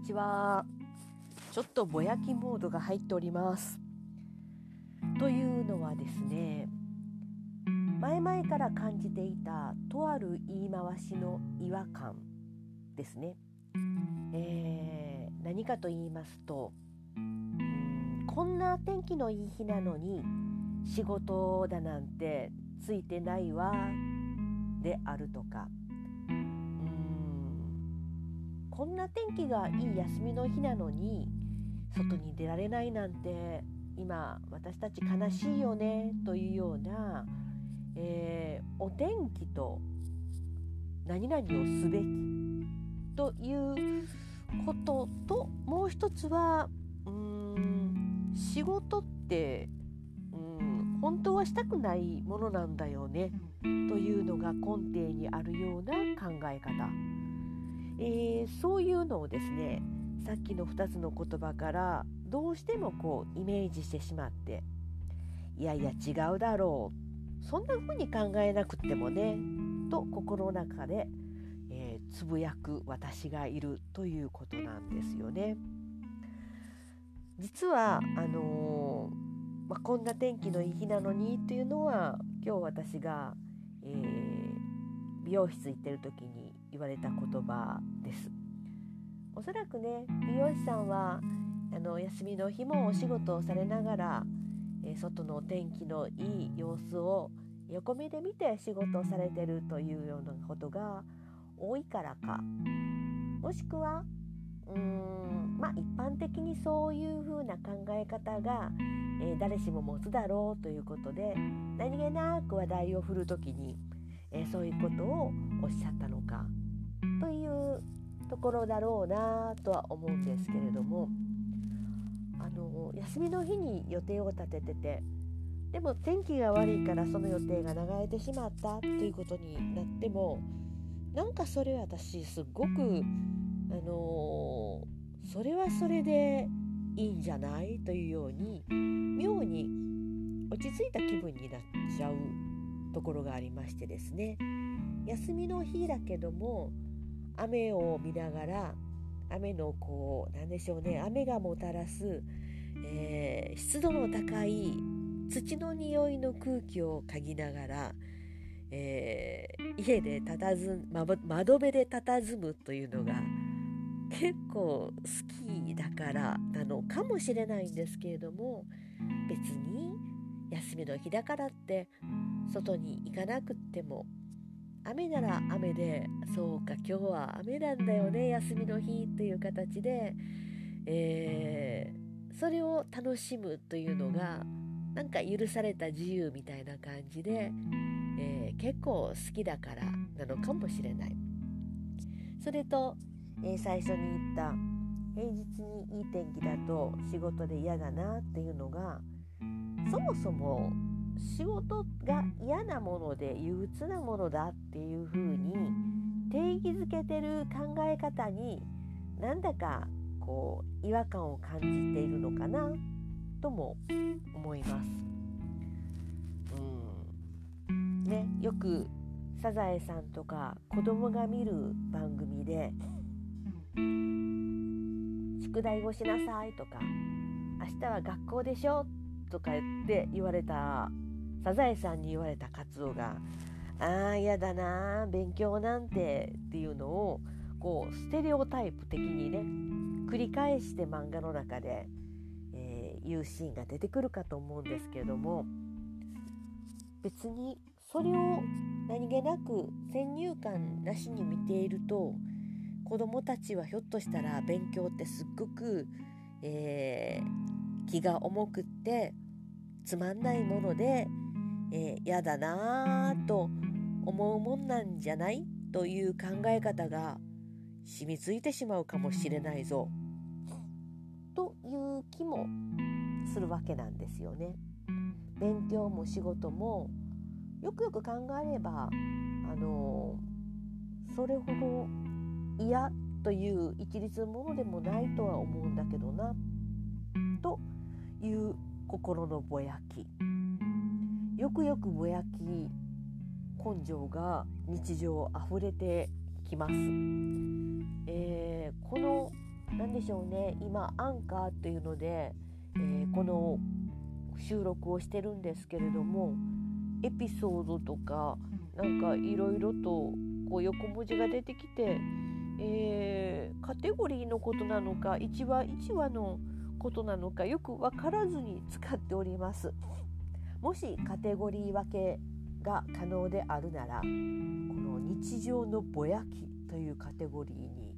にちは。ちょっとぼやきモードが入っております。というのはですね前々から感じていたとある言い回しの違和感ですね、えー、何かと言いますとこんな天気のいい日なのに仕事だなんてついてないわであるとかこんな天気がいい休みの日なのに外に出られないなんて今私たち悲しいよねというような、えー、お天気と何々をすべきということともう一つはうん仕事ってうん本当はしたくないものなんだよねというのが根底にあるような考え方。えー、そういうのをですねさっきの2つの言葉からどうしてもこうイメージしてしまっていやいや違うだろうそんな風に考えなくってもねと心の中で、えー、つぶやく私がいるということなんですよね。実はあのー、まあ、こんな天気のいい日なのにっていうのは今日私が、えー、美容室行ってる時に言われた言葉です。おそらくね美容師さんはあの休みの日もお仕事をされながら、え外のお天気のいい様子を横目で見て仕事をされてるというようなことが多いからか。もしくはうーんまあ一般的にそういうふうな考え方が、えー、誰しも持つだろうということで何気なく話題を振る時に、えー、そういうことをおっしゃったのかというところだろうなとは思うんですけれどもあの休みの日に予定を立てててでも天気が悪いからその予定が流れてしまったということになってもなんかそれ私すっごくあのそれはそれでいいんじゃないというように妙に落ち着いた気分になっちゃうところがありましてですね。休みの日だけども雨を見ながら雨のこうなんでしょうね雨がもたらす、えー、湿度の高い土の匂いの空気を嗅ぎながら、えー、家でたたず、ま、窓辺で佇むというのが結構好きだからなのかもしれないんですけれども別に休みの日だからって外に行かなくっても雨なら雨でそうか今日は雨なんだよね休みの日という形で、えー、それを楽しむというのがなんか許された自由みたいな感じで、えー、結構好きだからなのかもしれない。それと、えー、最初に言った平日にいい天気だと仕事で嫌だなっていうのがそもそも仕事が嫌なもので憂鬱なものだっていうふうに定義づけてる考え方になんだかこう違和感を感じているのかなとも思います。うんね、よくサザエさんとか子供が見る番組で「宿題をしなさい」とか「明日は学校でしょ」とか言って言われたサザエさんに言われたカツオが「ああ嫌だな勉強なんて」っていうのをこうステレオタイプ的にね繰り返して漫画の中で、えー、言うシーンが出てくるかと思うんですけれども別にそれを何気なく先入観なしに見ていると子どもたちはひょっとしたら勉強ってすっごく、えー、気が重くってつまんないものでえー、やだなぁと思うもんなんじゃない？という考え方が染みついてしまうかもしれないぞという気もするわけなんですよね。勉強も仕事もよくよく考えればあのそれほど嫌という一律のものでもないとは思うんだけどなという心のぼやき。よくよくぼやき根性が日常あふれてきます、えー、この何でしょうね今アンカーっていうので、えー、この収録をしてるんですけれどもエピソードとかなんかいろいろとこう横文字が出てきて、えー、カテゴリーのことなのか1話1話のことなのかよく分からずに使っております。もしカテゴリー分けが可能であるならこの日常のぼやきというカテゴリーに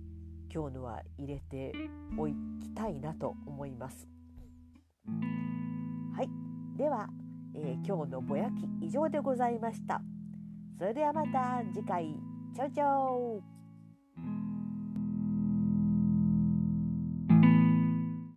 今日のは入れておきたいなと思います。はいでは、えー、今日のぼやき以上でございました。それではまた次回チャオチャオ